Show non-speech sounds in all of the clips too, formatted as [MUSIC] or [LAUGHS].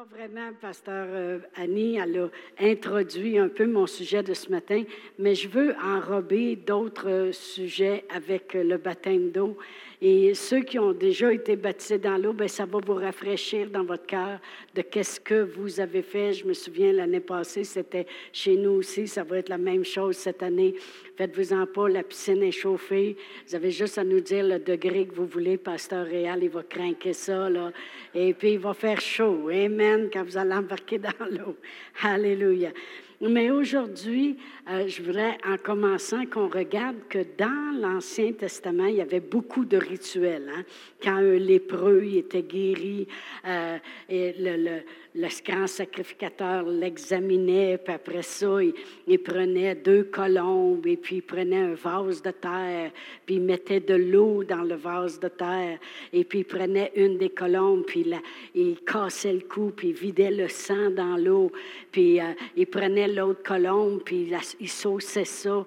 Alors vraiment, pasteur euh, Annie, elle a introduit un peu mon sujet de ce matin, mais je veux enrober d'autres euh, sujets avec euh, le baptême d'eau. Et ceux qui ont déjà été baptisés dans l'eau, ben ça va vous rafraîchir dans votre cœur de qu'est-ce que vous avez fait. Je me souviens l'année passée, c'était chez nous aussi. Ça va être la même chose cette année. Faites-vous-en pas, la piscine est chauffée. Vous avez juste à nous dire le degré que vous voulez. Pasteur Réal, il va craquer ça, là. Et puis, il va faire chaud. Amen, quand vous allez embarquer dans l'eau. Alléluia. Mais aujourd'hui, euh, je voudrais, en commençant, qu'on regarde que dans l'Ancien Testament, il y avait beaucoup de rituels. Hein? Quand un lépreux était guéri, euh, et le, le, grand sacrificateur l'examinait, puis après ça, il, prenait deux colombes, et puis il prenait un vase de terre, puis il mettait de l'eau dans le vase de terre, et puis il prenait une des colombes, puis il, il cassait le cou, puis il vidait le sang dans l'eau, puis euh, il prenait l'autre colombe, puis il, sauçait ça.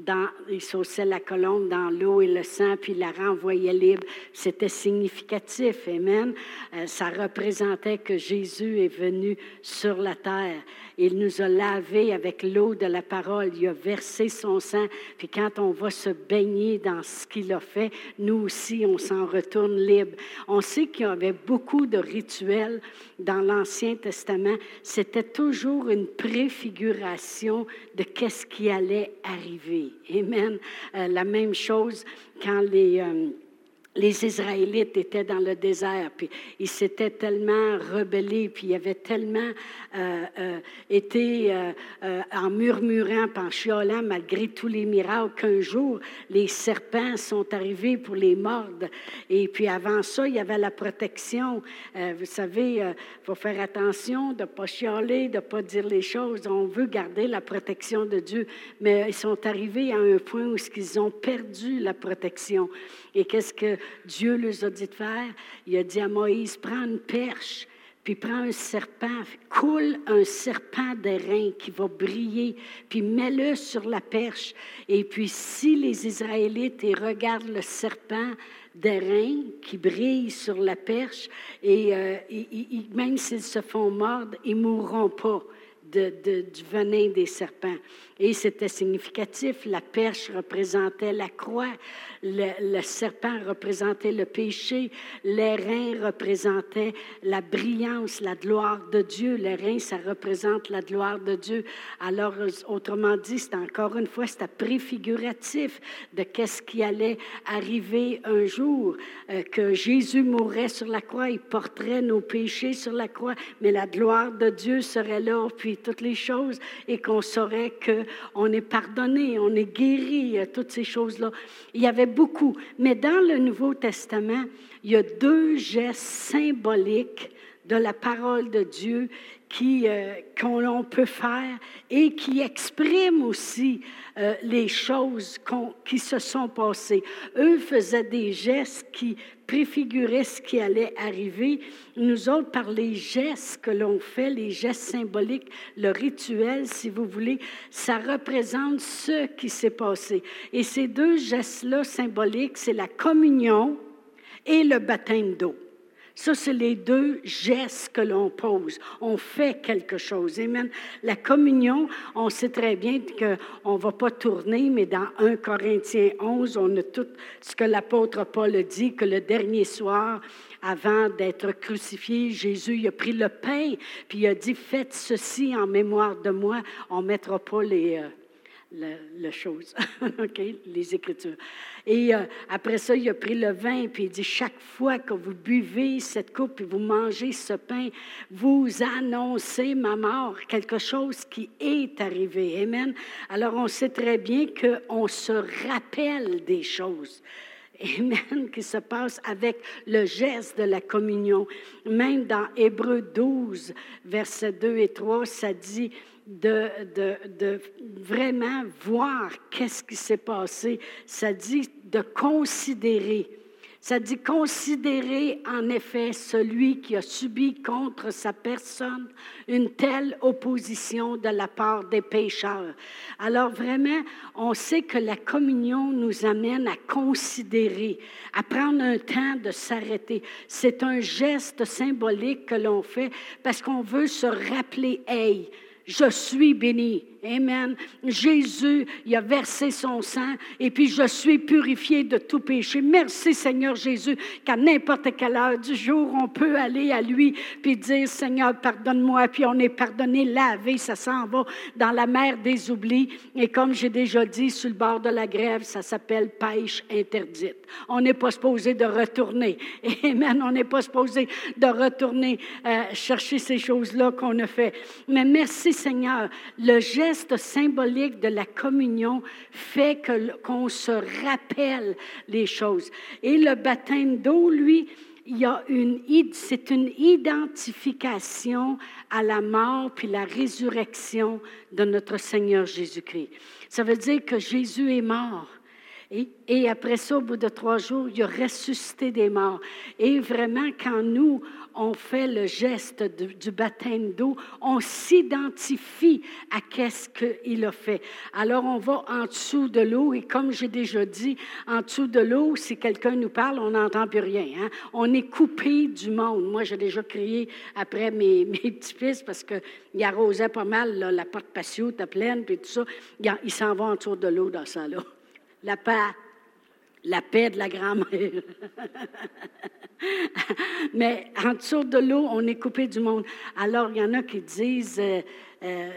Dans, il sauçait la colombe dans l'eau et le sang, puis la renvoyait libre. C'était significatif, Amen. Euh, ça représentait que Jésus est venu sur la terre. Il nous a lavés avec l'eau de la parole. Il a versé son sang. Puis quand on va se baigner dans ce qu'il a fait, nous aussi, on s'en retourne libre. On sait qu'il y avait beaucoup de rituels dans l'Ancien Testament. C'était toujours une préfiguration de qu'est-ce qui allait arriver. Amen. Euh, la même chose quand les... Euh, les Israélites étaient dans le désert, puis ils s'étaient tellement rebellés, puis ils avaient tellement euh, euh, été euh, en murmurant, en chiolant, malgré tous les miracles, qu'un jour, les serpents sont arrivés pour les mordre. Et puis avant ça, il y avait la protection. vous savez, il faut faire attention de ne pas chialer, de ne pas dire les choses. On veut garder la protection de Dieu, mais ils sont arrivés à un point où ils ont perdu la protection. Et qu'est-ce que Dieu leur a dit de faire? Il a dit à Moïse, prends une perche, puis prends un serpent, coule un serpent d'airain qui va briller, puis mets-le sur la perche. Et puis si les Israélites regardent le serpent d'airain qui brille sur la perche, et euh, même s'ils se font mordre, ils mourront pas du venin des serpents. Et c'était significatif. La perche représentait la croix, le, serpent représentait le péché, les reins représentaient la brillance, la gloire de Dieu. Les ça représente la gloire de Dieu. Alors, autrement dit, c'est encore une fois, c'était préfiguratif de qu'est-ce qui allait arriver un jour, euh, que Jésus mourrait sur la croix, il porterait nos péchés sur la croix, mais la gloire de Dieu serait là, puis toutes les choses, et qu'on saurait qu'on est pardonné, on est guéri, toutes ces choses-là. Il y avait beaucoup. Mais dans le Nouveau Testament, il y a deux gestes symboliques de la parole de Dieu euh, qu'on peut faire et qui expriment aussi euh, les choses qui se sont passées. Eux faisaient des gestes qui préfiguraient ce qui allait arriver. Nous autres, par les gestes que l'on fait, les gestes symboliques, le rituel, si vous voulez, ça représente ce qui s'est passé. Et ces deux gestes-là symboliques, c'est la communion et le baptême d'eau. Ça, c'est les deux gestes que l'on pose. On fait quelque chose. Amen. La communion, on sait très bien qu'on ne va pas tourner, mais dans 1 Corinthiens 11, on a tout ce que l'apôtre Paul dit, que le dernier soir, avant d'être crucifié, Jésus a pris le pain, puis il a dit, faites ceci en mémoire de moi. On ne mettra pas les... Euh, la, chose, [LAUGHS] OK, les Écritures. Et euh, après ça, il a pris le vin, puis il dit, chaque fois que vous buvez cette coupe et vous mangez ce pain, vous annoncez ma mort, quelque chose qui est arrivé. Amen. Alors, on sait très bien qu'on se rappelle des choses. [LAUGHS] Amen, qui se passe avec le geste de la communion. Même dans Hébreu 12, versets 2 et 3, ça dit, de, de, de vraiment voir qu'est-ce qui s'est passé. Ça dit de considérer. Ça dit considérer en effet celui qui a subi contre sa personne une telle opposition de la part des pécheurs. Alors vraiment, on sait que la communion nous amène à considérer, à prendre un temps de s'arrêter. C'est un geste symbolique que l'on fait parce qu'on veut se rappeler, hey, je suis béni. Amen. Jésus, il a versé son sang et puis je suis purifié de tout péché. Merci Seigneur Jésus qu'à n'importe quelle heure du jour, on peut aller à lui puis dire Seigneur, pardonne-moi. Puis on est pardonné, lavé, ça s'en va dans la mer des oublis. Et comme j'ai déjà dit, sur le bord de la grève, ça s'appelle pêche interdite. On n'est pas supposé de retourner. [LAUGHS] Amen. On n'est pas supposé de retourner euh, chercher ces choses-là qu'on a fait. Mais merci Seigneur. Le geste symbolique de la communion fait qu'on se rappelle les choses. Et le baptême d'eau, lui, c'est une identification à la mort puis la résurrection de notre Seigneur Jésus-Christ. Ça veut dire que Jésus est mort. Et, après ça, au bout de trois jours, il a ressuscité des morts. Et vraiment, quand nous, on fait le geste du baptême d'eau, on s'identifie à qu'est-ce qu'il a fait. Alors, on va en dessous de l'eau et comme j'ai déjà dit, en dessous de l'eau, si quelqu'un nous parle, on n'entend plus rien. Hein. On est coupé du monde. Moi, j'ai déjà crié après mes, [LAUGHS] petits-fils parce qu'ils arrosaient pas mal la porte patio était pleine, puis tout ça. Ils s'en vont en dessous de l'eau dans ça, là. La paix, la paix de la grand-mère. [LAUGHS] Mais en dessous de l'eau, on est coupé du monde. Alors, il y en a qui disent, euh, euh,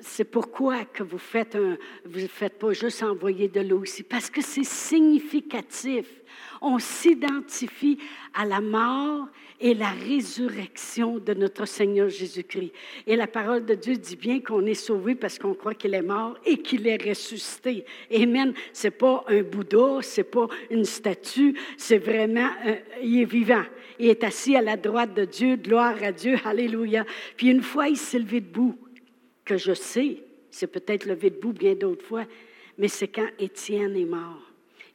c'est pourquoi que vous faites un, vous ne faites pas juste envoyer de l'eau ici, parce que c'est significatif. On s'identifie à la mort et la résurrection de notre Seigneur Jésus-Christ. Et la parole de Dieu dit bien qu'on est sauvé parce qu'on croit qu'il est mort et qu'il est ressuscité. Amen. C'est pas un Bouddha, c'est pas une statue, c'est vraiment, il est vivant. Il est assis à la droite de Dieu, gloire à Dieu, alléluia. Puis une fois, il s'est levé debout, que je sais, c'est peut-être levé debout bien d'autres fois, mais c'est quand Étienne est mort.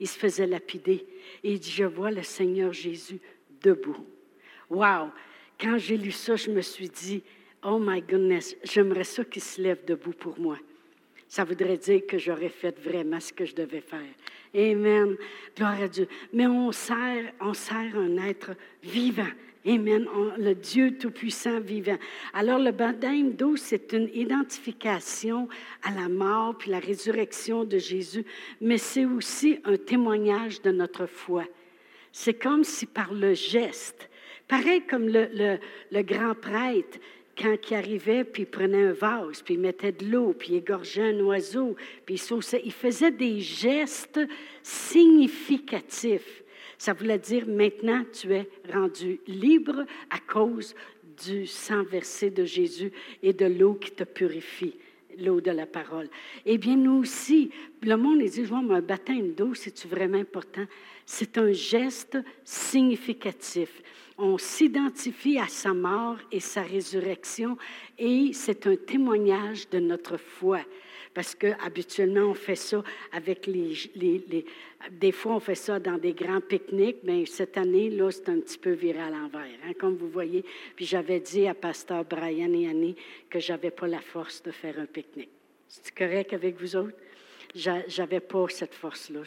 Il se faisait lapider et il dit, je vois le Seigneur Jésus debout. Wow! Quand j'ai lu ça, je me suis dit, oh my goodness, j'aimerais ça qu'il se lève debout pour moi. Ça voudrait dire que j'aurais fait vraiment ce que je devais faire. Amen. Gloire à Dieu. Mais on sert, on sert un être vivant. Amen. le Dieu Tout-Puissant vivant. Alors, le baptême d'eau, c'est une identification à la mort puis la résurrection de Jésus, mais c'est aussi un témoignage de notre foi. C'est comme si par le geste, Pareil comme le, grand prêtre, quand il arrivait, puis il prenait un vase, puis il mettait de l'eau, puis il égorgeait un oiseau, puis il Il faisait des gestes significatifs. Ça voulait dire, maintenant, tu es rendu libre à cause du sang versé de Jésus et de l'eau qui te purifie l'eau de la parole. Eh bien, nous aussi, le monde dit, je un baptême d'eau, c'est-tu vraiment important? C'est un geste significatif. On s'identifie à sa mort et sa résurrection et c'est un témoignage de notre foi. Parce que habituellement on fait ça avec les, Des fois, on fait ça dans des grands pique-niques, mais cette année, là, c'est un petit peu viré à l'envers, hein, comme vous voyez. Puis j'avais dit à Pasteur Brian et Annie que j'avais pas la force de faire un pique-nique. C'est correct avec vous autres? J'avais pas cette force-là.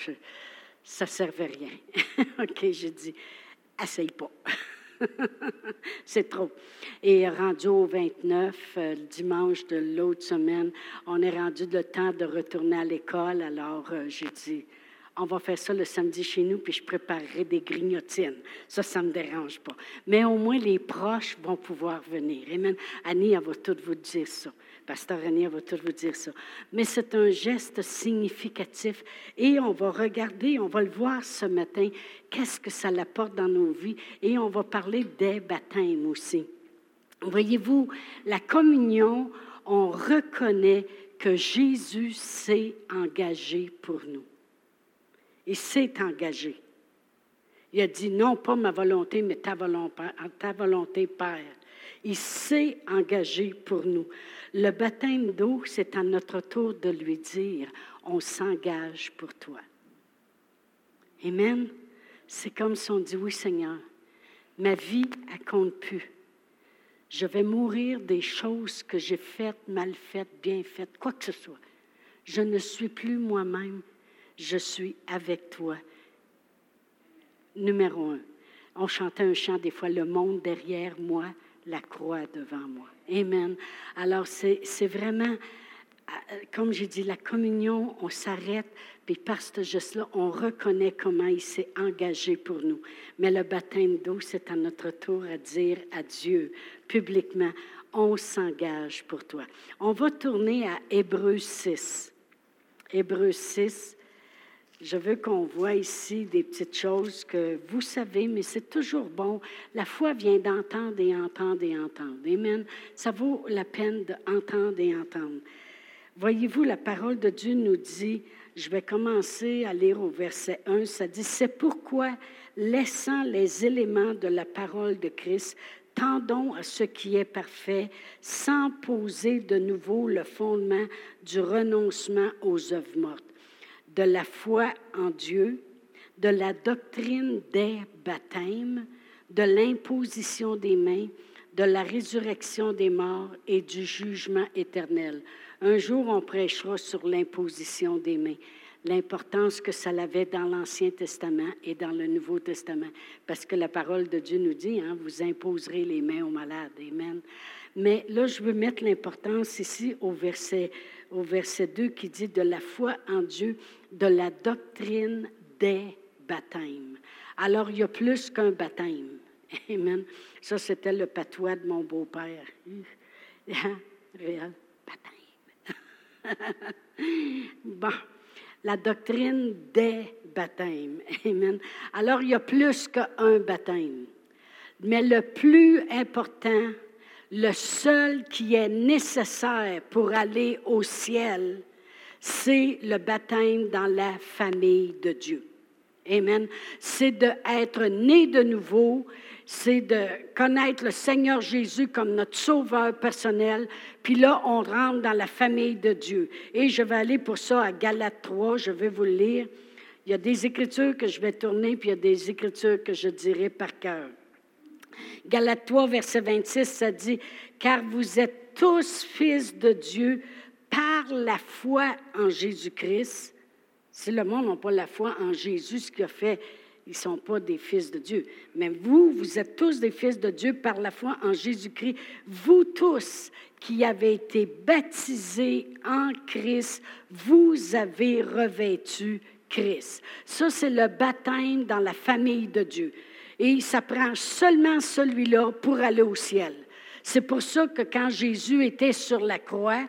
Ça servait rien. [LAUGHS] OK, j'ai dit, essaye pas. [LAUGHS] [LAUGHS] c'est trop. Et rendu au 29, euh, le dimanche de l'autre semaine, on est rendu le temps de retourner à l'école. Alors, euh, j'ai dit, on va faire ça le samedi chez nous, puis je préparerai des grignotines. Ça, ça ne me dérange pas. Mais au moins, les proches vont pouvoir venir. Amen. Annie, elle va tout vous dire ça. Pasteur Annie, elle va tout vous dire ça. Mais c'est un geste significatif et on va regarder, on va le voir ce matin, qu'est-ce que ça apporte dans nos vies et on va parler des baptêmes aussi. Voyez-vous, la communion, on reconnaît que Jésus s'est engagé pour nous. Il s'est engagé. Il a dit non, pas ma volonté, mais ta volonté, ta volonté Père. Il s'est engagé pour nous. Le baptême d'eau, c'est à notre tour de lui dire, on s'engage pour toi. Amen. c'est comme si on dit, oui Seigneur, ma vie, elle compte plus. Je vais mourir des choses que j'ai faites, mal faites, bien faites, quoi que ce soit. Je ne suis plus moi-même, je suis avec toi. Numéro un, on chantait un chant des fois, le monde derrière moi, la croix devant moi. Amen. Alors c'est vraiment euh, comme j'ai dit, la communion, on s'arrête, puis par ce geste-là, on reconnaît comment il s'est engagé pour nous. Mais le baptême d'eau, c'est à notre tour à dire à Dieu publiquement, on s'engage pour toi. On va tourner à Hébreu 6. Hébreu 6, je veux qu'on voit ici des petites choses que vous savez, mais c'est toujours bon. La foi vient d'entendre et entendre et entendre. Amen. Ça vaut la peine d'entendre et entendre. Voyez-vous, la parole de Dieu nous dit, je vais commencer à lire au verset 1, ça dit, c'est pourquoi, laissant les éléments de la parole de Christ, tendons à ce qui est parfait, sans poser de nouveau le fondement du renoncement aux œuvres mortes, de la foi en Dieu, de la doctrine des baptêmes, de l'imposition des mains, de la résurrection des morts et du jugement éternel. Un jour, on prêchera sur l'imposition des mains, l'importance que ça avait dans l'Ancien Testament et dans le Nouveau Testament, parce que la parole de Dieu nous dit, hein, vous imposerez les mains aux malades. Amen. Mais là, je veux mettre l'importance ici au verset, au verset 2 qui dit de la foi en Dieu, de la doctrine des baptêmes. Alors, il y a plus qu'un baptême. [LAUGHS] Amen. Ça, c'était le patois de mon beau-père. [LAUGHS] Réel. [LAUGHS] bon, la doctrine des baptêmes. Amen. Alors, il y a plus qu'un baptême. Mais le plus important, le seul qui est nécessaire pour aller au ciel, c'est le baptême dans la famille de Dieu. Amen. C'est d'être né de nouveau c'est de connaître le Seigneur Jésus comme notre sauveur personnel. Puis là, on rentre dans la famille de Dieu. Et je vais aller pour ça à Galates 3, je vais vous le lire. Il y a des écritures que je vais tourner, puis il y a des écritures que je dirai par cœur. Galates 3, verset 26, ça dit, Car vous êtes tous fils de Dieu par la foi en Jésus-Christ. Si le monde n'a pas la foi en Jésus, ce qu'il a fait, ils ne sont pas des fils de Dieu. Mais vous, vous êtes tous des fils de Dieu par la foi en Jésus-Christ. Vous tous qui avez été baptisés en Christ, vous avez revêtu Christ. Ça, c'est le baptême dans la famille de Dieu. Et ça prend seulement celui-là pour aller au ciel. C'est pour ça que quand Jésus était sur la croix,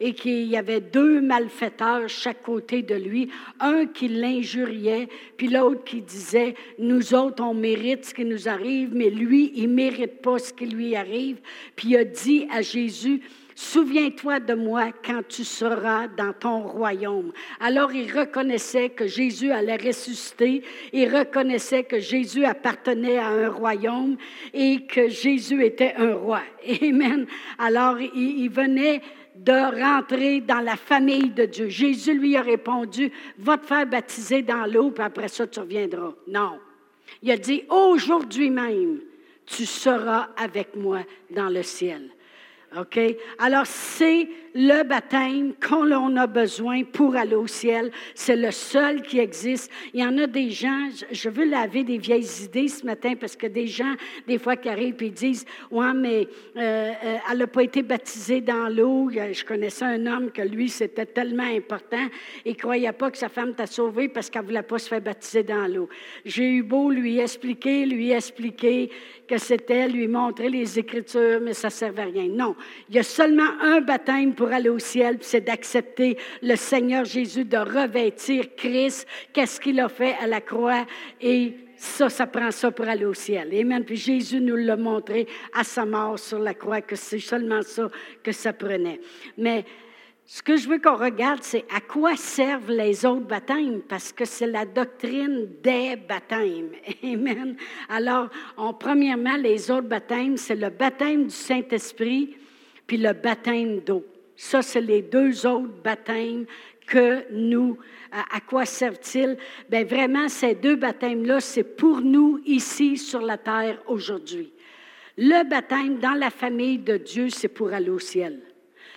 et qu'il y avait deux malfaiteurs chaque côté de lui, un qui l'injuriait, puis l'autre qui disait, nous autres, on mérite ce qui nous arrive, mais lui, il ne mérite pas ce qui lui arrive. Puis il a dit à Jésus, Souviens-toi de moi quand tu seras dans ton royaume. Alors il reconnaissait que Jésus allait ressusciter, il reconnaissait que Jésus appartenait à un royaume et que Jésus était un roi. [LAUGHS] Amen. Alors il, venait de rentrer dans la famille de Dieu. Jésus lui a répondu, va te faire baptiser dans l'eau, puis après ça, tu reviendras. Non. Il a dit, aujourd'hui même, tu seras avec moi dans le ciel. OK? Alors, c'est le baptême qu'on a besoin pour aller au ciel. C'est le seul qui existe. Il y en a des gens, je veux laver des vieilles idées ce matin parce que des gens, des fois, qui arrivent et disent Ouais, mais euh, euh, elle n'a pas été baptisée dans l'eau. Je connaissais un homme que lui, c'était tellement important. Il ne croyait pas que sa femme t'a sauvé parce qu'elle ne voulait pas se faire baptiser dans l'eau. J'ai eu beau lui expliquer, lui expliquer que c'était lui montrer les Écritures, mais ça ne servait à rien. Non, il y a seulement un baptême pour aller au ciel, c'est d'accepter le Seigneur Jésus, de revêtir Christ, qu'est-ce qu'il a fait à la croix, et ça, ça prend ça pour aller au ciel. Amen. Puis Jésus nous l'a montré à sa mort sur la croix, que c'est seulement ça que ça prenait. Mais ce que je veux qu'on regarde, c'est à quoi servent les autres baptêmes, parce que c'est la doctrine des baptêmes. [LAUGHS] Amen. Alors, en, premièrement, les autres baptêmes, c'est le baptême du Saint-Esprit, puis le baptême d'eau. Ça, c'est les deux autres baptêmes que nous. À, quoi servent-ils? Bien, vraiment, ces deux baptêmes-là, c'est pour nous ici sur la terre aujourd'hui. Le baptême dans la famille de Dieu, c'est pour aller au ciel.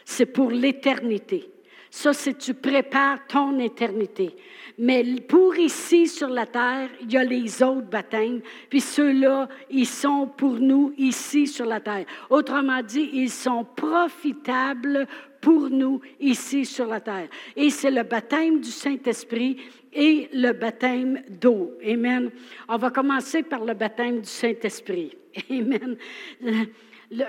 C'est pour l'éternité. Ça, c'est tu prépares ton éternité. Mais pour ici sur la terre, il y a les autres baptêmes, puis ceux-là, ils sont pour nous ici sur la terre. Autrement dit, ils sont profitables pour nous ici sur la terre. Et c'est le baptême du Saint-Esprit et le baptême d'eau. Amen. On va commencer par le baptême du Saint-Esprit. [LAUGHS] Amen.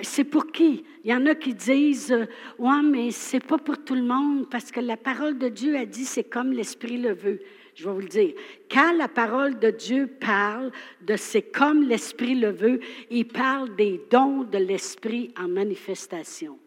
C'est pour qui? Il y en a qui disent, euh, ouais, mais c'est pas pour tout le monde parce que la parole de Dieu a dit c'est comme l'Esprit le veut. Je vais vous le dire. Quand la parole de Dieu parle de c'est comme l'Esprit le veut, il parle des dons de l'Esprit en manifestation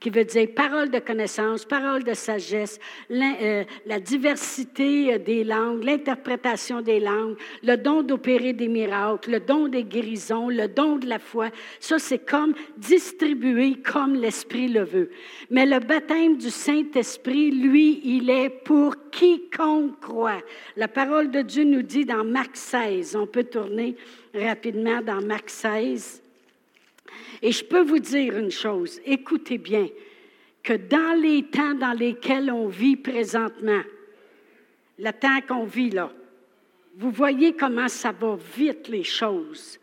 qui veut dire parole de connaissance, parole de sagesse, euh, la, diversité euh, des langues, l'interprétation des langues, le don d'opérer des miracles, le don des guérisons, le don de la foi. Ça, c'est comme distribué comme l'Esprit le veut. Mais le baptême du Saint-Esprit, lui, il est pour quiconque croit. La parole de Dieu nous dit dans Marc 16, on peut tourner rapidement dans Marc 16. Et je peux vous dire une chose, écoutez bien, que dans les temps dans lesquels on vit présentement, le temps qu'on vit là, vous voyez comment ça va vite les choses.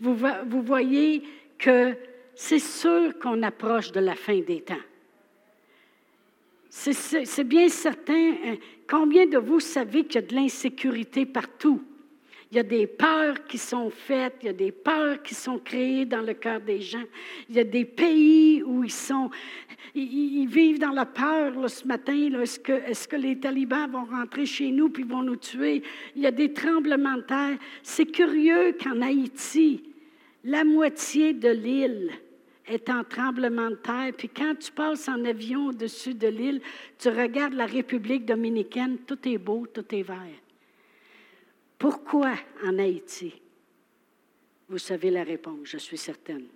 Vous, voyez que c'est sûr qu'on approche de la fin des temps. C'est bien certain. Hein, combien de vous savez qu'il y a de l'insécurité partout? Il y a des peurs qui sont faites, il y a des peurs qui sont créées dans le cœur des gens. Il y a des pays où ils sont, ils, vivent dans la peur ce matin. Est-ce que, est que les talibans vont rentrer chez nous puis vont nous tuer? Il y a des tremblements de terre. C'est curieux qu'en Haïti, la moitié de l'île est en tremblement de terre. Puis quand tu passes en avion au-dessus de l'île, tu regardes la République dominicaine, tout est beau, tout est vert. Pourquoi en Haïti? Vous savez la réponse, je suis certaine.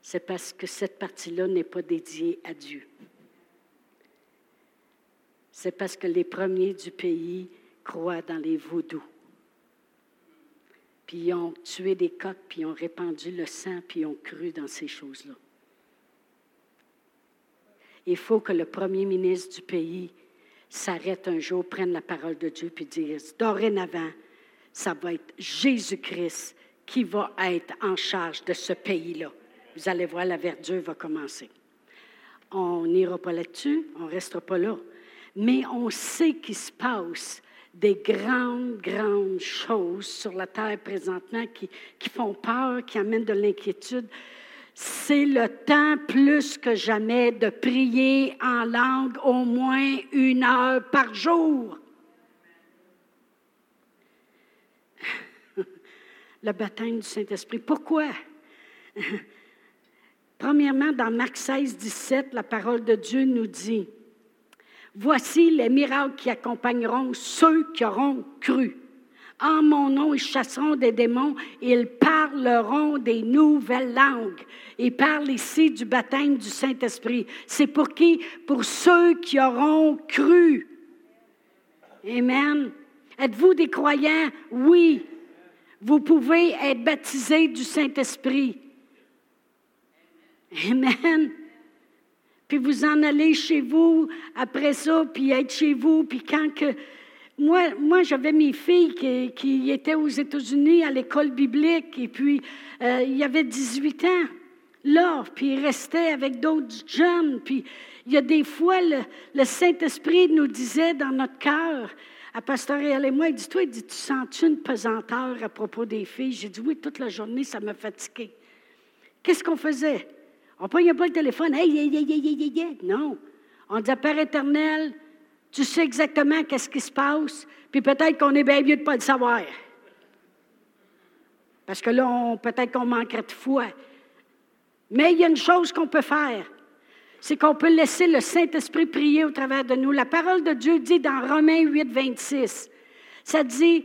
C'est parce que cette partie-là n'est pas dédiée à Dieu. C'est parce que les premiers du pays croient dans les vaudous. Puis ils ont tué des coqs, puis ils ont répandu le sang, puis ils ont cru dans ces choses-là. Il faut que le premier ministre du pays s'arrête un jour, prenne la parole de Dieu, puis dise, dorénavant, ça va être Jésus-Christ qui va être en charge de ce pays-là. Vous allez voir, la verdure va commencer. On n'ira pas là-dessus, on ne restera pas là. Mais on sait qu'il se passe des grandes, grandes choses sur la terre présentement qui, qui font peur, qui amènent de l'inquiétude. C'est le temps plus que jamais de prier en langue au moins une heure par jour. Le baptême du Saint-Esprit. Pourquoi? [LAUGHS] Premièrement, dans Marc 16, 17, la parole de Dieu nous dit, Voici les miracles qui accompagneront ceux qui auront cru. En mon nom, ils chasseront des démons, ils parleront des nouvelles langues. Ils parlent ici du baptême du Saint-Esprit. C'est pour qui? Pour ceux qui auront cru. Amen. Êtes-vous des croyants? Oui. Vous pouvez être baptisé du Saint-Esprit. Amen. Puis vous en allez chez vous après ça, puis être chez vous, puis quand que... Moi, moi j'avais mes filles qui, qui, étaient aux États-Unis à l'école biblique, et puis euh, il y avait 18 ans là, puis ils restaient avec d'autres jeunes, puis il y a des fois, le, le Saint-Esprit nous disait dans notre cœur, à Pastoriel et moi, il dit, toi, dit, tu sens-tu une pesanteur à propos des filles? J'ai dit, oui, toute la journée, ça m'a fatigué. Qu'est-ce qu'on faisait? On ne prenait pas le téléphone. Hey, hey, hey, hey, hey, Non. On disait, Père éternel, tu sais exactement qu'est-ce qui se passe, puis peut-être qu'on est bien mieux de ne pas le savoir. Parce que là, peut-être qu'on manquerait de foi. Mais il y a une chose qu'on peut faire c'est qu'on peut laisser le Saint-Esprit prier au travers de nous. La parole de Dieu dit dans Romains 8, 26, ça dit,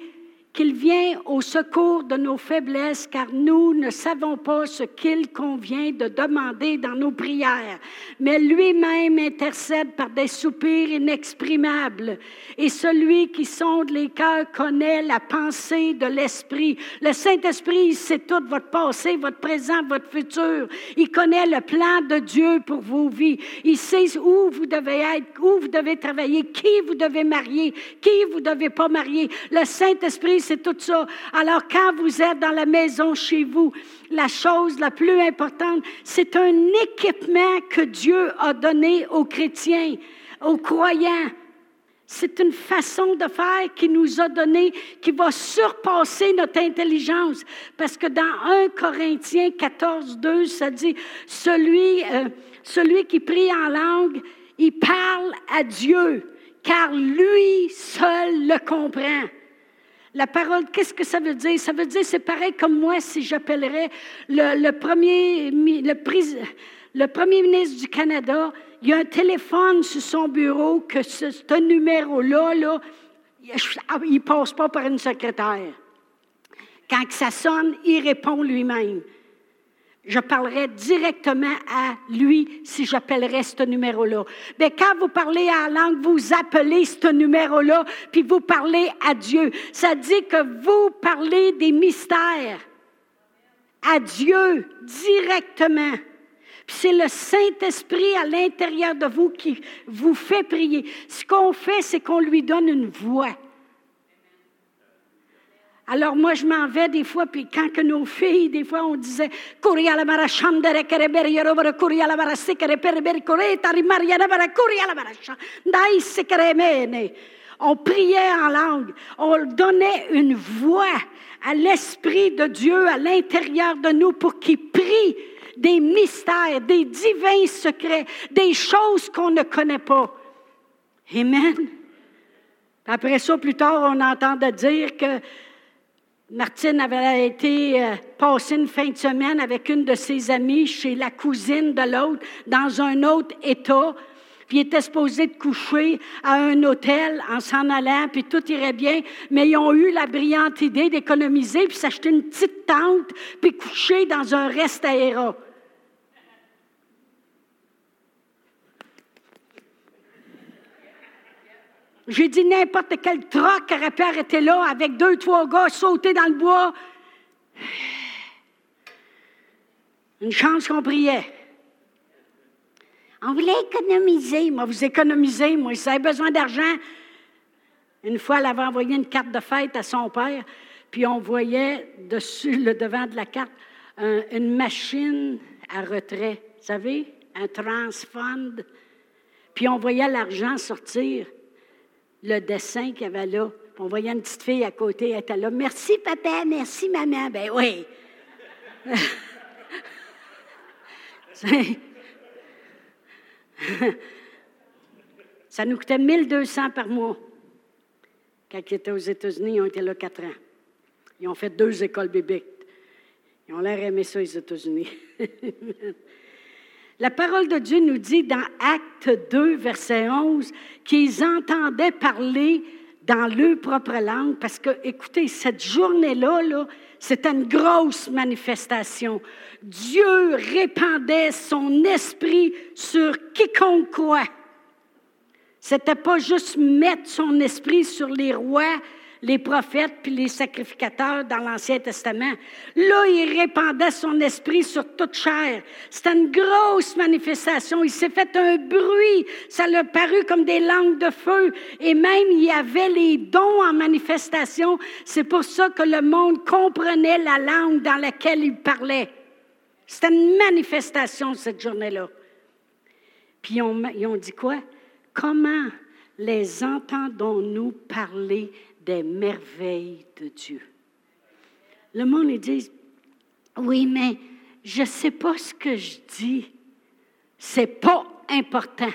qu'il vient au secours de nos faiblesses, car nous ne savons pas ce qu'il convient de demander dans nos prières. Mais lui-même intercède par des soupirs inexprimables. Et celui qui sonde les cœurs connaît la pensée de l'Esprit. Le Saint-Esprit, sait tout votre passé, votre présent, votre futur. Il connaît le plan de Dieu pour vos vies. Il sait où vous devez être, où vous devez travailler, qui vous devez marier, qui vous devez pas marier. Le Saint-Esprit, c'est tout ça. Alors, quand vous êtes dans la maison chez vous, la chose la plus importante, c'est un équipement que Dieu a donné aux chrétiens, aux croyants. C'est une façon de faire qu'il nous a donné qui va surpasser notre intelligence. Parce que dans 1 Corinthiens 14, 2, ça dit, celui, euh, celui qui prie en langue, il parle à Dieu, car lui seul le comprend. La parole, qu'est-ce que ça veut dire? Ça veut dire, c'est pareil comme moi si j'appellerais le, premier, ministre du Canada, il y a un téléphone sur son bureau que ce, ce numéro-là, là, il ne passe pas par une secrétaire. Quand ça sonne, il répond lui-même je parlerai directement à lui si j'appellerais ce numéro-là. Mais quand vous parlez en langue, vous appelez ce numéro-là, puis vous parlez à Dieu. Ça dit que vous parlez des mystères à Dieu directement. Puis c'est le Saint-Esprit à l'intérieur de vous qui vous fait prier. Ce qu'on fait, c'est qu'on lui donne une voix. Alors moi, je m'en vais des fois, puis quand que nos filles, des fois, on disait on priait en langue, on donnait une voix à l'Esprit de Dieu à l'intérieur de nous pour qu'il prie des mystères, des divins secrets, des choses qu'on ne connaît pas. Amen. Après ça, plus tard, on entendait dire que Martine avait été euh, passer une fin de semaine avec une de ses amies chez la cousine de l'autre, dans un autre État. Puis était supposé de coucher à un hôtel en s'en allant, puis tout irait bien. Mais ils ont eu la brillante idée d'économiser, puis s'acheter une petite tente, puis coucher dans un reste J'ai dit n'importe quel troc aurait pu arrêter là avec deux, trois gars sauter dans le bois. Une chance qu'on priait. On voulait économiser. Moi, vous économisez. Moi, si vous besoin d'argent, une fois, elle avait envoyé une carte de fête à son père, puis on voyait dessus le devant de la carte une machine à retrait. Vous savez, un transfund. Puis on voyait l'argent sortir le dessin qu'il y avait là. On voyait une petite fille à côté, elle était là. Merci, papa, merci, maman. Ben oui. [LAUGHS] [LAUGHS] Ça nous coûtait 1200 par mois. Quand ils étaient aux États-Unis, ils ont été là quatre ans. Ils ont fait deux écoles bibliques. Ils ont l'air aimé ça, les États-Unis. [LAUGHS] La parole de Dieu nous dit dans Acte 2, verset 11, qu'ils entendaient parler dans leur propre langue, parce que, écoutez, cette journée-là, -là, c'était une grosse manifestation. Dieu répandait son esprit sur quiconque croit. C'était pas juste mettre son esprit sur les rois, les prophètes puis les sacrificateurs dans l'Ancien Testament. Là, il répandait son esprit sur toute chair. C'était une grosse manifestation. Il s'est fait un bruit. Ça lui a paru comme des langues de feu. Et même, il y avait les dons en manifestation. C'est pour ça que le monde comprenait la langue dans laquelle il parlait. C'était une manifestation cette journée-là. Puis ils ont dit quoi? Comment les entendons-nous parler des merveilles de Dieu. Le monde, ils dit, oui, mais je ne sais pas ce que je dis. C'est pas important.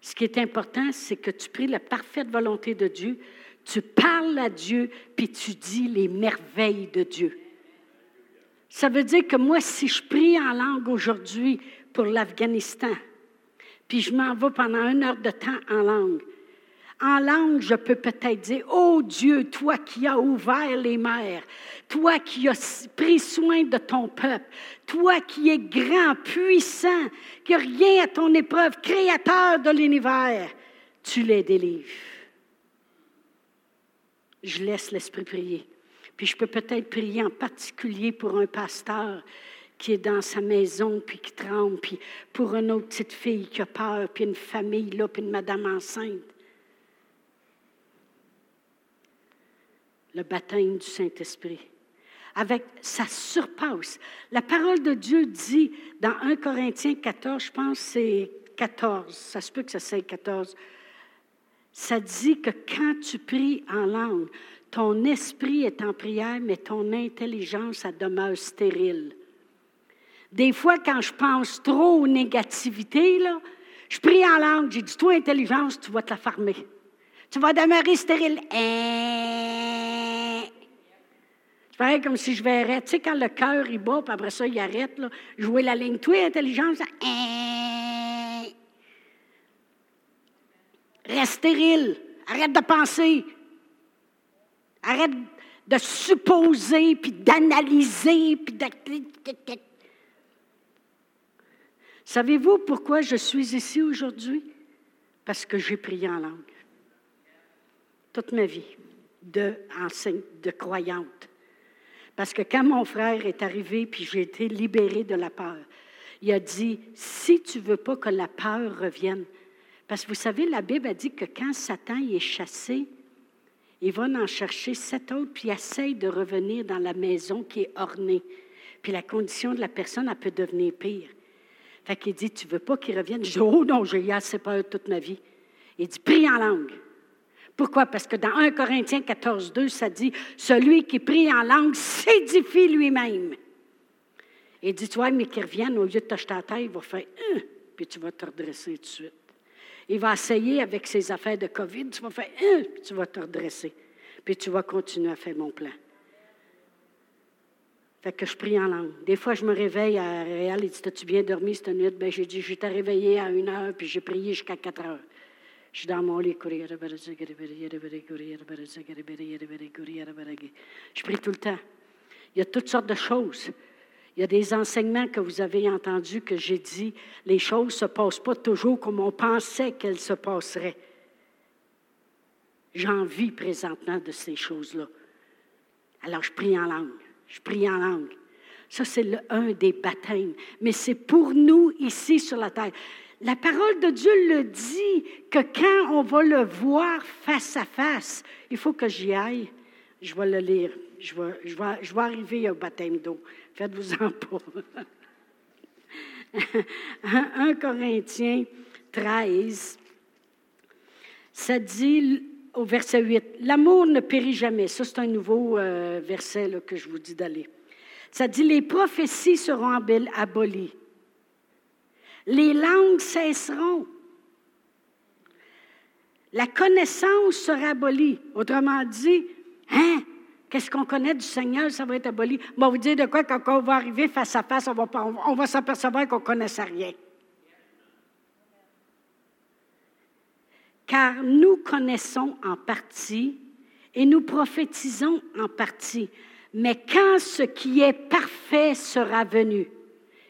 Ce qui est important, c'est que tu pries la parfaite volonté de Dieu, tu parles à Dieu, puis tu dis les merveilles de Dieu. Ça veut dire que moi, si je prie en langue aujourd'hui pour l'Afghanistan, puis je m'en vais pendant une heure de temps en langue, En langue, je peux peut-être dire, oh Dieu, toi qui as ouvert les mers, toi qui as pris soin de ton peuple, toi qui es grand, puissant, qui a rien à ton épreuve, créateur de l'univers, tu les délivres. Je laisse l'Esprit prier. Puis je peux peut-être prier en particulier pour un pasteur qui est dans sa maison, puis qui tremble, puis pour une autre petite fille qui a peur, puis une famille là, puis une madame enceinte. Le baptême du Saint-Esprit. Avec, ça surpasse. La parole de Dieu dit dans 1 Corinthiens 14, je pense c'est 14, ça se peut que ça soit 14, ça dit que quand tu pries en langue, ton esprit est en prière, mais ton intelligence, ça demeure stérile. Des fois, quand je pense trop aux négativités, là, je prie en langue, j'ai dit, toi, intelligence, tu vas te la farmer. Tu vas demeurer stérile. C'est pareil comme si je verrais, tu sais, quand le cœur, il bat, puis après ça, il arrête, là, jouer la ligne. Toi, intelligence, reste stérile. Arrête de penser. Arrête de supposer, puis d'analyser, puis de... Savez-vous pourquoi je suis ici aujourd'hui? Parce que j'ai prié en langue. Toute ma vie, de, de croyante. Parce que quand mon frère est arrivé, puis j'ai été libérée de la peur, il a dit, si tu ne veux pas que la peur revienne, parce que vous savez, la Bible a dit que quand Satan est chassé, il va en chercher sept autres, puis il essaye de revenir dans la maison qui est ornée. Puis la condition de la personne, elle peut devenir pire. Fait qu'il dit, tu veux pas qu'il revienne? Je dis, oh non, j'ai eu assez peur toute ma vie. Il dit, prie en langue. Pourquoi? Parce que dans 1 Corinthiens 14, 2, ça dit, celui qui prie en langue s'édifie lui-même. Tu vois, mais qu'il revienne, au lieu de t'acheter la tête, il va faire, un, puis tu vas te redresser tout de suite. Il va essayer avec ses affaires de COVID, tu vas faire, un, puis tu vas te redresser. Puis tu vas continuer à faire mon plan. Fait que je prie en langue. Des fois, je me réveille à Réal, il dit As-tu bien dormi cette nuit? Ben, J'ai dit J'étais réveillé à une heure, puis j'ai prié jusqu'à quatre heures. Je prie tout le temps. Il y a toutes sortes de choses. Il y a des enseignements que vous avez entendus que j'ai dit les choses ne se passent pas toujours comme on pensait qu'elles se passeraient. J'en vis présentement de ces choses-là. Alors, je prie en langue. Je prie en langue. Ça, c'est un des baptêmes. Mais c'est pour nous ici sur la terre. La parole de Dieu le dit que quand on va le voir face à face, il faut que j'y aille. Je vais le lire. Je vais, je vais, je vais arriver au baptême d'eau. Faites-vous-en [LAUGHS] pas. 1 Corinthiens 13, ça dit au verset 8. L'amour ne périt jamais. Ça, c'est un nouveau euh, verset que je vous dis d'aller. Ça dit, les prophéties seront abolies. Les langues cesseront. La connaissance sera abolie. Autrement dit, hein, qu'est-ce qu'on connaît du Seigneur, ça va être aboli. Moi, vous dire de quoi, quand on va arriver face à face, on va, on va s'apercevoir qu'on ne connaissait rien. car nous connaissons en partie et nous prophétisons en partie. Mais quand ce qui est parfait sera venu,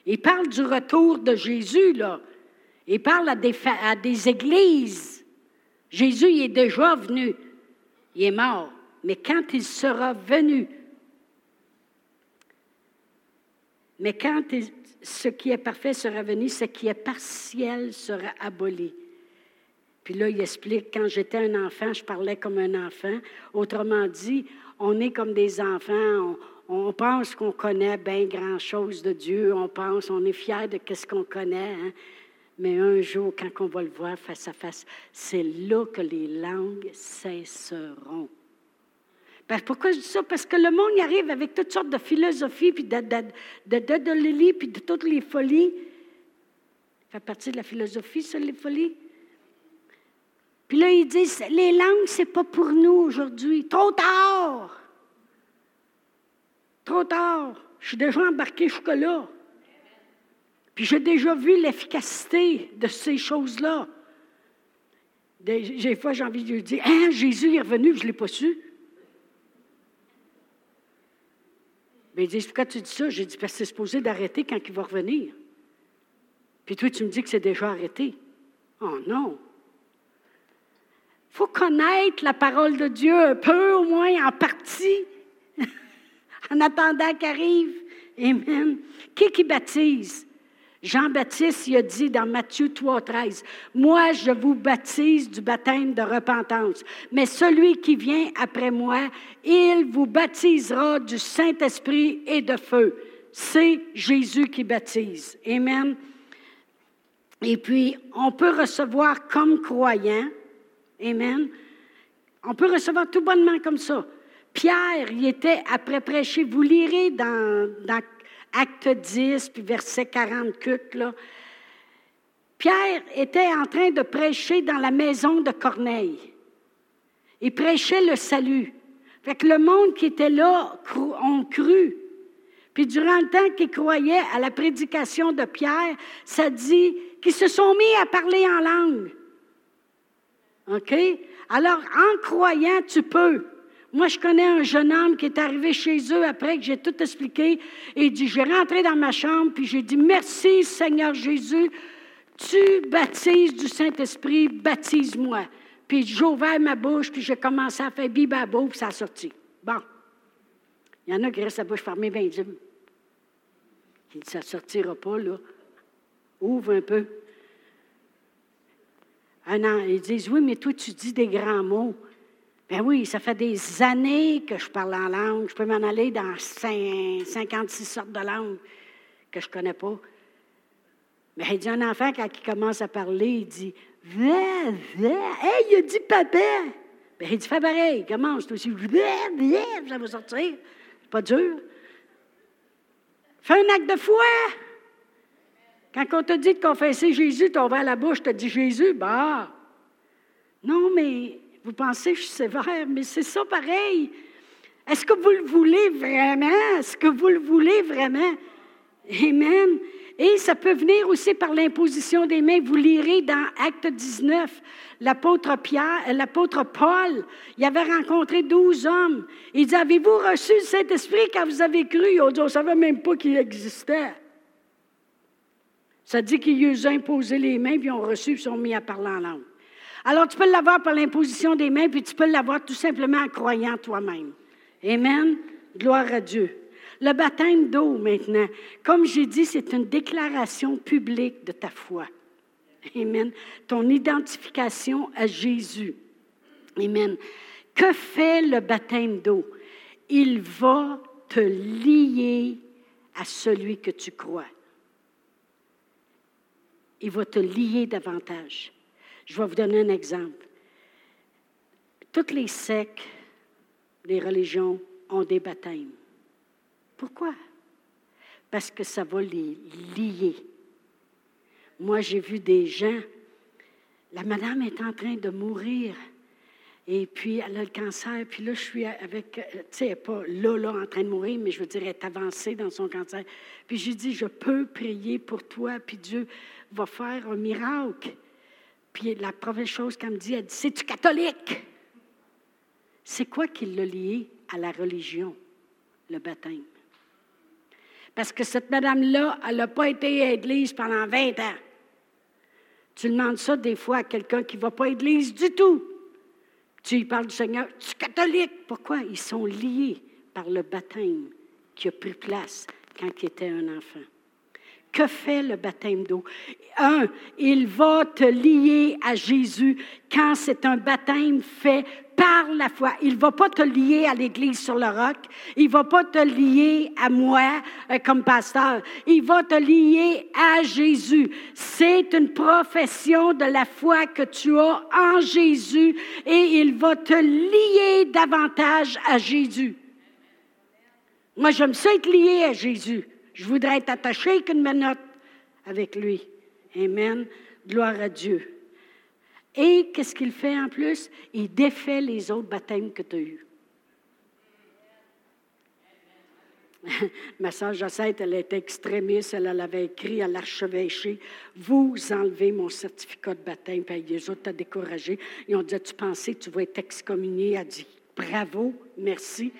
il parle du retour de Jésus, là. Il parle à des, églises. Jésus est déjà venu. Il est mort. Mais quand il sera venu, mais quand ce qui est parfait sera venu, ce qui est partiel sera aboli. Puis là, il explique, quand j'étais un enfant, je parlais comme un enfant. Autrement dit, on est comme des enfants, on, pense qu'on connaît bien grand-chose de Dieu, on pense, on est fier de ce qu'on connaît. Hein. Mais un jour, quand on va le voir face à face, c'est là que les langues cesseront. Ben, pourquoi je dis ça? Parce que le monde y arrive avec toutes sortes de philosophies, puis de, de, puis de toutes les folies. Ça fait partie de la philosophie, ça, les folies? Puis là, ils disent, les langues, ce n'est pas pour nous aujourd'hui. Trop tard. Trop tard. Je suis déjà embarqué jusque-là. Puis j'ai déjà vu l'efficacité de ces choses-là. Des, fois, j'ai envie de lui dire Hein, Jésus est revenu, je ne l'ai pas su. Mais ben, il dit Pourquoi tu dis ça? J'ai dit Parce que c'est supposé d'arrêter quand il va revenir. Puis toi, tu me dis que c'est déjà arrêté. Oh non. Faut connaître la parole de Dieu un peu, au moins en partie, [LAUGHS] en attendant qu'arrive. Amen. Qui qui baptise? Jean-Baptiste, il a dit dans Matthieu 3, 13, Moi, je vous baptise du baptême de repentance, mais celui qui vient après moi, il vous baptisera du Saint-Esprit et de feu. C'est Jésus qui baptise. Amen. Et puis, on peut recevoir comme croyant, Amen. On peut recevoir tout bonnement comme ça. Pierre, il était après prêcher. Vous lirez dans, Acte 10, puis verset 48, là. Pierre était en train de prêcher dans la maison de Corneille. Il prêchait le salut. Fait que le monde qui était là ont cru. Puis durant le temps qu'ils croyaient à la prédication de Pierre, ça dit qu'ils se sont mis à parler en langue. OK? Alors, en croyant, tu peux. Moi, je connais un jeune homme qui est arrivé chez eux après que j'ai tout expliqué. Et il dit, j'ai rentré dans ma chambre, puis j'ai dit, merci Seigneur Jésus, tu baptises du Saint-Esprit, baptise-moi. Puis j'ai ouvert ma bouche, puis j'ai commencé à faire bibabo, puis ça a sorti. Bon. Il y en a qui restent la bouche fermée 20 Il dit, ça ne sortira pas, là. Ouvre un peu. Un an, ils disent, oui, mais toi, tu dis des grands mots. Ben oui, ça fait des années que je parle en langue. Je peux m'en aller dans 56 sortes de langues que je ne connais pas. Mais il dit un enfant, quand il commence à parler, il dit Va, va. Hey, il a dit papa. Ben, il dit Fais pareil, commence toi aussi. Va, ça va sortir. C'est pas dur. Fais un acte de foi. Quand on te dit de confesser Jésus, tu ouvert la bouche, tu dit Jésus, bah. Non, mais vous pensez que je suis sévère, mais c'est ça pareil. Est-ce que vous le voulez vraiment? Est-ce que vous le voulez vraiment? Amen. Et ça peut venir aussi par l'imposition des mains. Vous lirez dans Acte 19, l'apôtre Pierre, euh, l'apôtre Paul, il avait rencontré douze hommes. Il dit, avez-vous reçu le Saint-Esprit quand vous avez cru? Ils dit, on ne savait même pas qu'il existait. Ça dit qu'ils ont imposé les mains, puis ils ont reçu, puis ils sont mis à parler en langue. Alors, tu peux l'avoir par l'imposition des mains, puis tu peux l'avoir tout simplement en croyant toi-même. Amen. Gloire à Dieu. Le baptême d'eau, maintenant, comme j'ai dit, c'est une déclaration publique de ta foi. Amen. Ton identification à Jésus. Amen. Que fait le baptême d'eau? Il va te lier à celui que tu crois. Il va te lier davantage. Je vais vous donner un exemple. Toutes les sectes, les religions ont des baptêmes. Pourquoi? Parce que ça va les lier. Moi, j'ai vu des gens, la madame est en train de mourir. Et puis, elle a le cancer. Puis là, je suis avec, euh, tu sais, elle n'est pas là, là, en train de mourir, mais je veux dire, elle est avancée dans son cancer. Puis j'ai dit, je peux prier pour toi, puis Dieu va faire un miracle. Puis la première chose qu'elle me dit, elle dit C'est-tu catholique? C'est quoi qui l'a lié à la religion, le baptême? Parce que cette madame-là, elle n'a pas été à l'église pendant 20 ans. Tu demandes ça des fois à quelqu'un qui ne va pas à l'église du tout. Tu lui parles du Seigneur, tu es catholique. Pourquoi? Ils sont liés par le baptême qui a pris place quand il était un enfant. Que fait le baptême d'eau? Un, il va te lier à Jésus quand c'est un baptême fait par la foi. Il ne va pas te lier à l'Église sur le roc. Il ne va pas te lier à moi euh, comme pasteur. Il va te lier à Jésus. C'est une profession de la foi que tu as en Jésus et il va te lier davantage à Jésus. Moi, j'aime ça être lié à Jésus. Je voudrais être attaché qu'une minute avec lui. Amen. Gloire à Dieu. Et qu'est-ce qu'il fait en plus? Il défait les autres baptêmes que tu as eus. [LAUGHS] Ma sœur Jacette, elle était extrémiste, elle, avait écrit à l'archevêché Vous enlevez mon certificat de baptême. Puis les autres t'ont découragé. Ils ont dit Tu pensais que tu vas être excommunié Elle a dit Bravo, merci.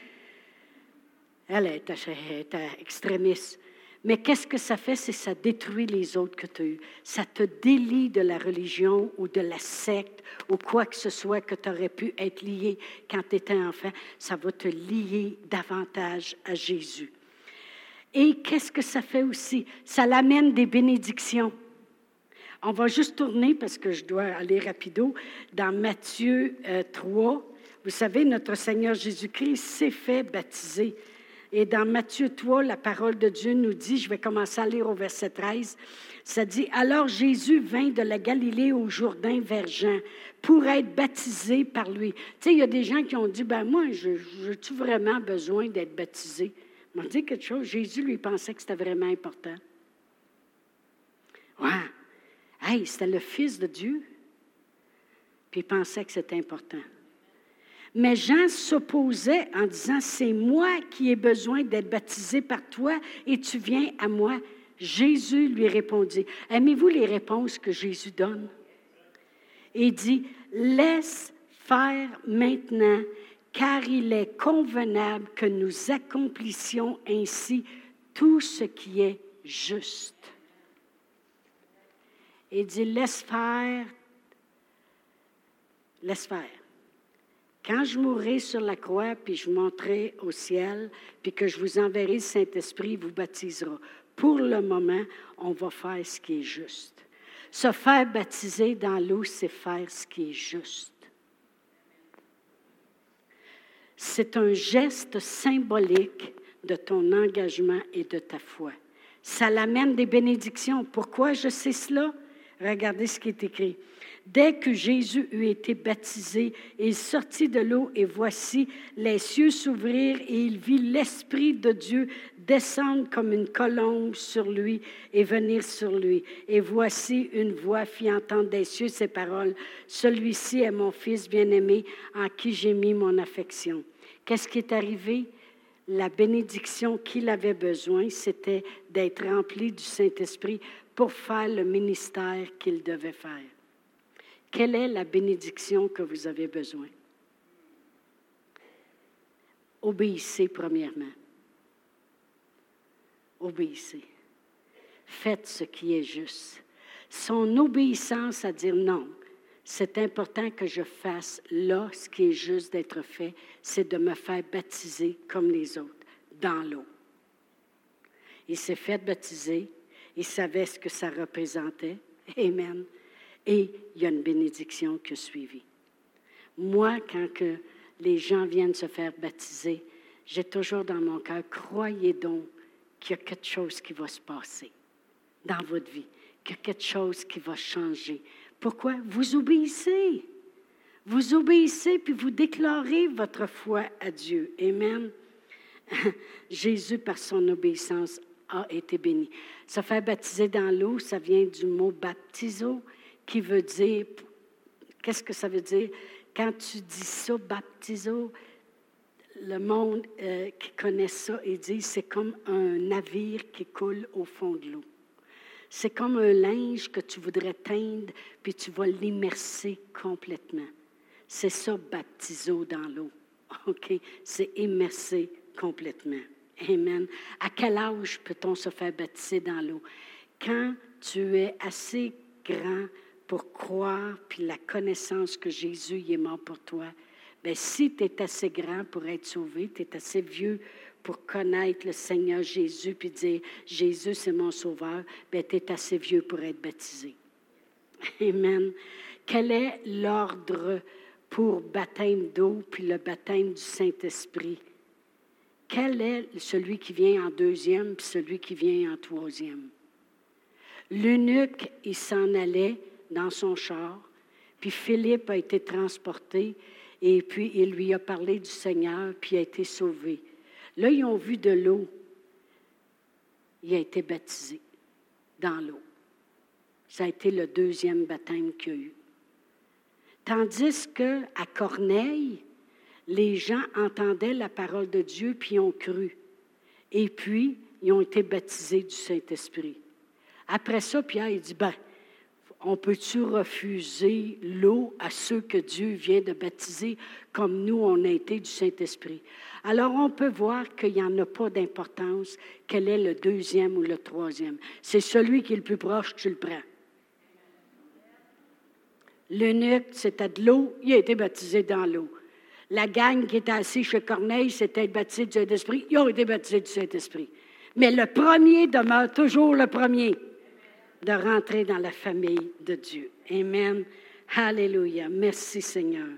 Elle était, était extrémiste. Mais qu'est-ce que ça fait? C'est ça détruit les autres que tu as eus? Ça te délie de la religion ou de la secte ou quoi que ce soit que tu aurais pu être lié quand tu étais enfant. Ça va te lier davantage à Jésus. Et qu'est-ce que ça fait aussi? Ça l'amène des bénédictions. On va juste tourner parce que je dois aller rapido dans Matthieu 3. Euh, Vous savez, notre Seigneur Jésus-Christ s'est fait baptiser. Et dans Matthieu 3, la parole de Dieu nous dit, je vais commencer à lire au verset 13, ça dit, Alors Jésus vint de la Galilée au Jourdain vers Jean pour être baptisé par lui. Tu sais, il y a des gens qui ont dit, ben moi, je, tu vraiment besoin d'être baptisé? On dit quelque chose, Jésus lui pensait que c'était vraiment important. Ouais. Hey, c'était le Fils de Dieu. Puis il pensait que c'était important. Mais Jean s'opposait en disant, c'est moi qui ai besoin d'être baptisé par toi et tu viens à moi. Jésus lui répondit, aimez-vous les réponses que Jésus donne? Et dit, laisse faire maintenant, car il est convenable que nous accomplissions ainsi tout ce qui est juste. Et dit, laisse faire, laisse faire. Quand je mourrai sur la croix, puis je monterai au ciel, puis que je vous enverrai le Saint-Esprit, vous baptisera. Pour le moment, on va faire ce qui est juste. Se faire baptiser dans l'eau, c'est faire ce qui est juste. C'est un geste symbolique de ton engagement et de ta foi. Ça l'amène des bénédictions. Pourquoi je sais cela? Regardez ce qui est écrit. Dès que Jésus eut été baptisé, il sortit de l'eau et voici les cieux s'ouvrir et il vit l'Esprit de Dieu descendre comme une colombe sur lui et venir sur lui. Et voici une voix fit entendre des cieux ces paroles. Celui-ci est mon Fils bien-aimé en qui j'ai mis mon affection. Qu'est-ce qui est arrivé? La bénédiction qu'il avait besoin, c'était d'être rempli du Saint-Esprit pour faire le ministère qu'il devait faire. Quelle est la bénédiction que vous avez besoin? Obéissez premièrement. Obéissez. Faites ce qui est juste. Son obéissance à dire non, c'est important que je fasse là ce qui est juste d'être fait, c'est de me faire baptiser comme les autres, dans l'eau. Il s'est fait baptiser, il savait ce que ça représentait. Amen et il y a une bénédiction qui a suivi. Moi, quand que les gens viennent se faire baptiser, j'ai toujours dans mon cœur, croyez donc qu'il y a quelque chose qui va se passer dans votre vie, qu'il y a quelque chose qui va changer. Pourquoi? Vous obéissez. Vous obéissez puis vous déclarez votre foi à Dieu. Amen. [LAUGHS] Jésus, par son obéissance, a été béni. Se faire baptiser dans l'eau, ça vient du mot baptizo, qui veut dire, qu'est-ce que ça veut dire? Quand tu dis ça, baptiso, le monde euh, qui connaît ça, il dit, c'est comme un navire qui coule au fond de l'eau. C'est comme un linge que tu voudrais teindre, puis tu vas l'immerser complètement. C'est ça, baptiso dans l'eau. [LAUGHS] OK? C'est immerser complètement. Amen. À quel âge peut-on se faire baptiser dans l'eau? Quand tu es assez grand pour croire, puis la connaissance que Jésus est mort pour toi, bien, si tu es assez grand pour être sauvé, tu es assez vieux pour connaître le Seigneur Jésus, puis dire, Jésus, c'est mon sauveur, bien, tu es assez vieux pour être baptisé. Amen. Quel est l'ordre pour baptême d'eau, puis le baptême du Saint-Esprit? Quel est celui qui vient en deuxième, puis celui qui vient en troisième? L'eunuque, il s'en allait dans son char. Puis Philippe a été transporté et puis il lui a parlé du Seigneur, puis a été sauvé. Là, ils ont vu de l'eau. Il a été baptisé dans l'eau. Ça a été le deuxième baptême qu'il a eu. Tandis que à Corneille, les gens entendaient la parole de Dieu puis ont cru. Et puis, ils ont été baptisés du Saint-Esprit. Après ça, Pierre, il dit, ben, on peut-tu refuser l'eau à ceux que Dieu vient de baptiser comme nous, on a été du Saint-Esprit? Alors, on peut voir qu'il n'y en a pas d'importance quel est le deuxième ou le troisième. C'est celui qui est le plus proche, tu le prends. L'eunuque, c'était de l'eau, il a été baptisé dans l'eau. La gang qui était assise chez Corneille, c'était baptisé du Saint-Esprit, ils ont été baptisés du Saint-Esprit. Mais le premier demeure toujours le premier de rentrer dans la famille de Dieu. Amen. Alléluia. Merci Seigneur.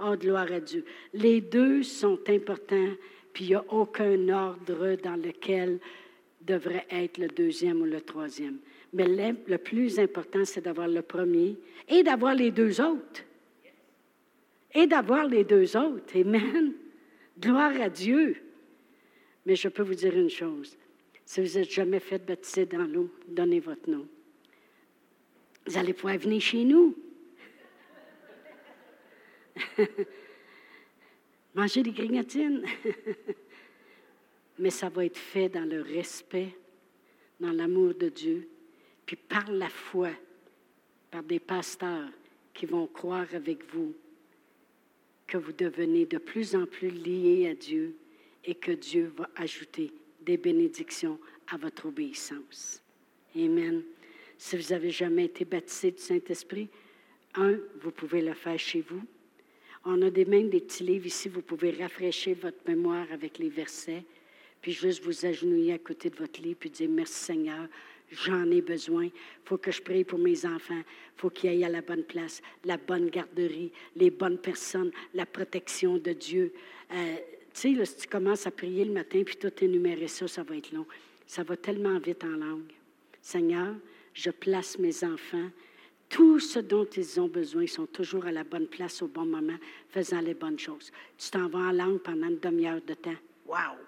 Oh, gloire à Dieu. Les deux sont importants, puis il n'y a aucun ordre dans lequel devrait être le deuxième ou le troisième. Mais le plus important, c'est d'avoir le premier et d'avoir les deux autres. Et d'avoir les deux autres. Amen. Gloire à Dieu. Mais je peux vous dire une chose. Si vous n'êtes jamais fait baptiser dans l'eau, donnez votre nom. Vous allez pouvoir venir chez nous. [LAUGHS] Manger des grignotines. [LAUGHS] Mais ça va être fait dans le respect, dans l'amour de Dieu, puis par la foi, par des pasteurs qui vont croire avec vous que vous devenez de plus en plus liés à Dieu et que Dieu va ajouter des bénédictions à votre obéissance. Amen. Si vous n'avez jamais été baptisé du Saint-Esprit, un, vous pouvez le faire chez vous. On a des, même des petits livres ici, vous pouvez rafraîchir votre mémoire avec les versets, puis juste vous agenouiller à côté de votre lit, puis dire Merci Seigneur, j'en ai besoin. Il faut que je prie pour mes enfants. Il faut qu'ils aillent à la bonne place, la bonne garderie, les bonnes personnes, la protection de Dieu. Euh, tu sais, si tu commences à prier le matin, puis tout énumérer ça, ça va être long. Ça va tellement vite en langue. Seigneur, je place mes enfants tout ce dont ils ont besoin, ils sont toujours à la bonne place au bon moment, faisant les bonnes choses. Tu t'en vas en langue pendant une demi-heure de temps. Wow!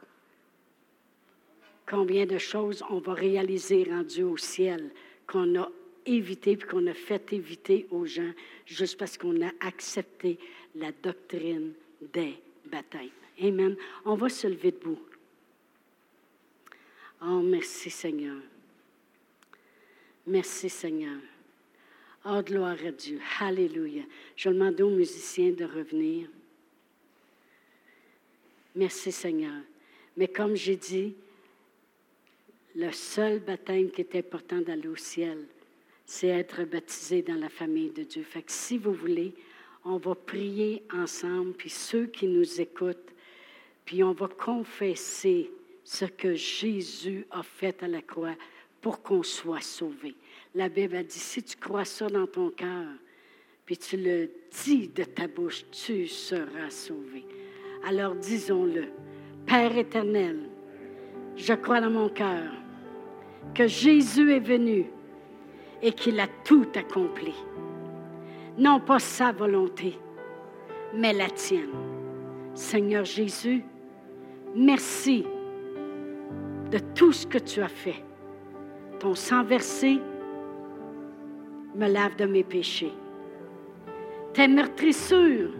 Combien de choses on va réaliser rendues au ciel qu'on a évité puis qu'on a fait éviter aux gens juste parce qu'on a accepté la doctrine des baptêmes. Amen. On va se lever debout. Oh, merci Seigneur. Merci Seigneur. Oh, gloire à Dieu. Alléluia. Je demande aux musiciens de revenir. Merci Seigneur. Mais comme j'ai dit, le seul baptême qui est important d'aller au ciel, c'est être baptisé dans la famille de Dieu. Fait si vous voulez, on va prier ensemble, puis ceux qui nous écoutent, puis on va confesser ce que Jésus a fait à la croix pour qu'on soit sauvé. La Bible a dit, si tu crois ça dans ton cœur, puis tu le dis de ta bouche, tu seras sauvé. Alors disons-le. Père éternel, je crois dans mon cœur que Jésus est venu et qu'il a tout accompli. Non pas sa volonté, mais la tienne. Seigneur Jésus, merci de tout ce que tu as fait. Ton sang versé me lave de mes péchés. Tes meurtrissures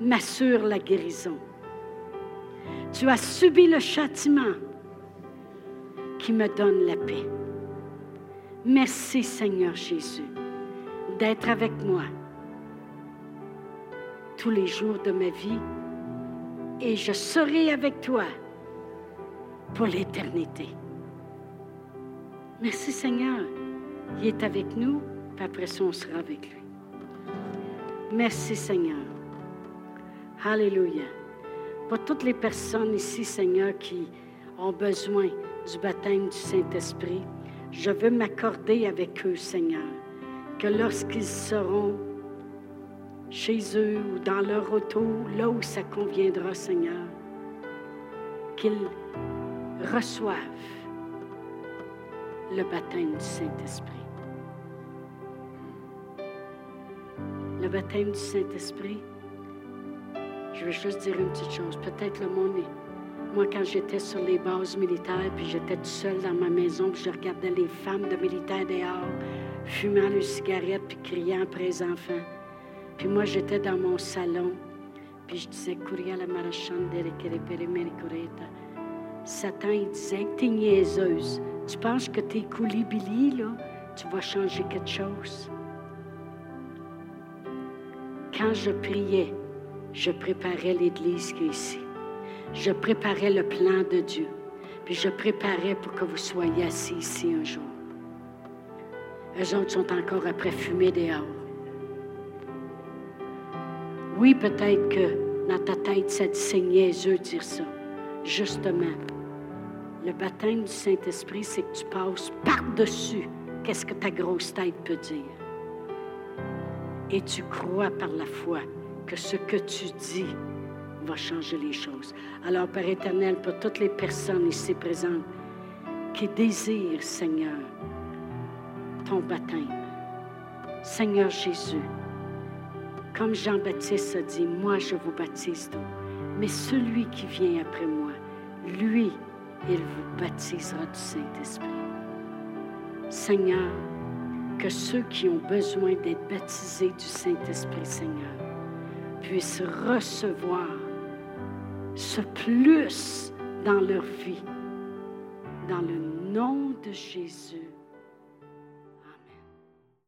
m'assurent la guérison. Tu as subi le châtiment qui me donne la paix. Merci Seigneur Jésus d'être avec moi tous les jours de ma vie et je serai avec toi pour l'éternité. Merci Seigneur, il est avec nous puis après ça, on sera avec lui. Merci Seigneur. Alléluia. Pour toutes les personnes ici, Seigneur, qui ont besoin du baptême du Saint-Esprit, je veux m'accorder avec eux, Seigneur, que lorsqu'ils seront chez eux ou dans leur auto, là où ça conviendra, Seigneur, qu'ils reçoivent le baptême du Saint-Esprit. le baptême du Saint-Esprit, je veux juste dire une petite chose. Peut-être le monde Moi, quand j'étais sur les bases militaires, puis j'étais tout seul dans ma maison, puis je regardais les femmes de militaires dehors, fumant une cigarette, puis criant après les enfants. Puis moi, j'étais dans mon salon, puis je disais, la Satan, il disait, t'es niaiseuse. Tu penses que t'es coulis là, tu vas changer quelque chose? Quand je priais, je préparais l'Église qui est ici. Je préparais le plan de Dieu. Puis je préparais pour que vous soyez assis ici un jour. Eux autres sont encore après fumer dehors. Oui, peut-être que dans ta tête, ça dit c'est niaiseux de dire ça. Justement, le baptême du Saint-Esprit, c'est que tu passes par-dessus qu'est-ce que ta grosse tête peut dire. Et tu crois par la foi que ce que tu dis va changer les choses. Alors, Père éternel, pour toutes les personnes ici présentes qui désirent, Seigneur, ton baptême, Seigneur Jésus, comme Jean-Baptiste a dit, moi je vous baptise mais celui qui vient après moi, lui, il vous baptisera du Saint-Esprit. Seigneur, que ceux qui ont besoin d'être baptisés du Saint-Esprit, Seigneur, puissent recevoir ce plus dans leur vie. Dans le nom de Jésus.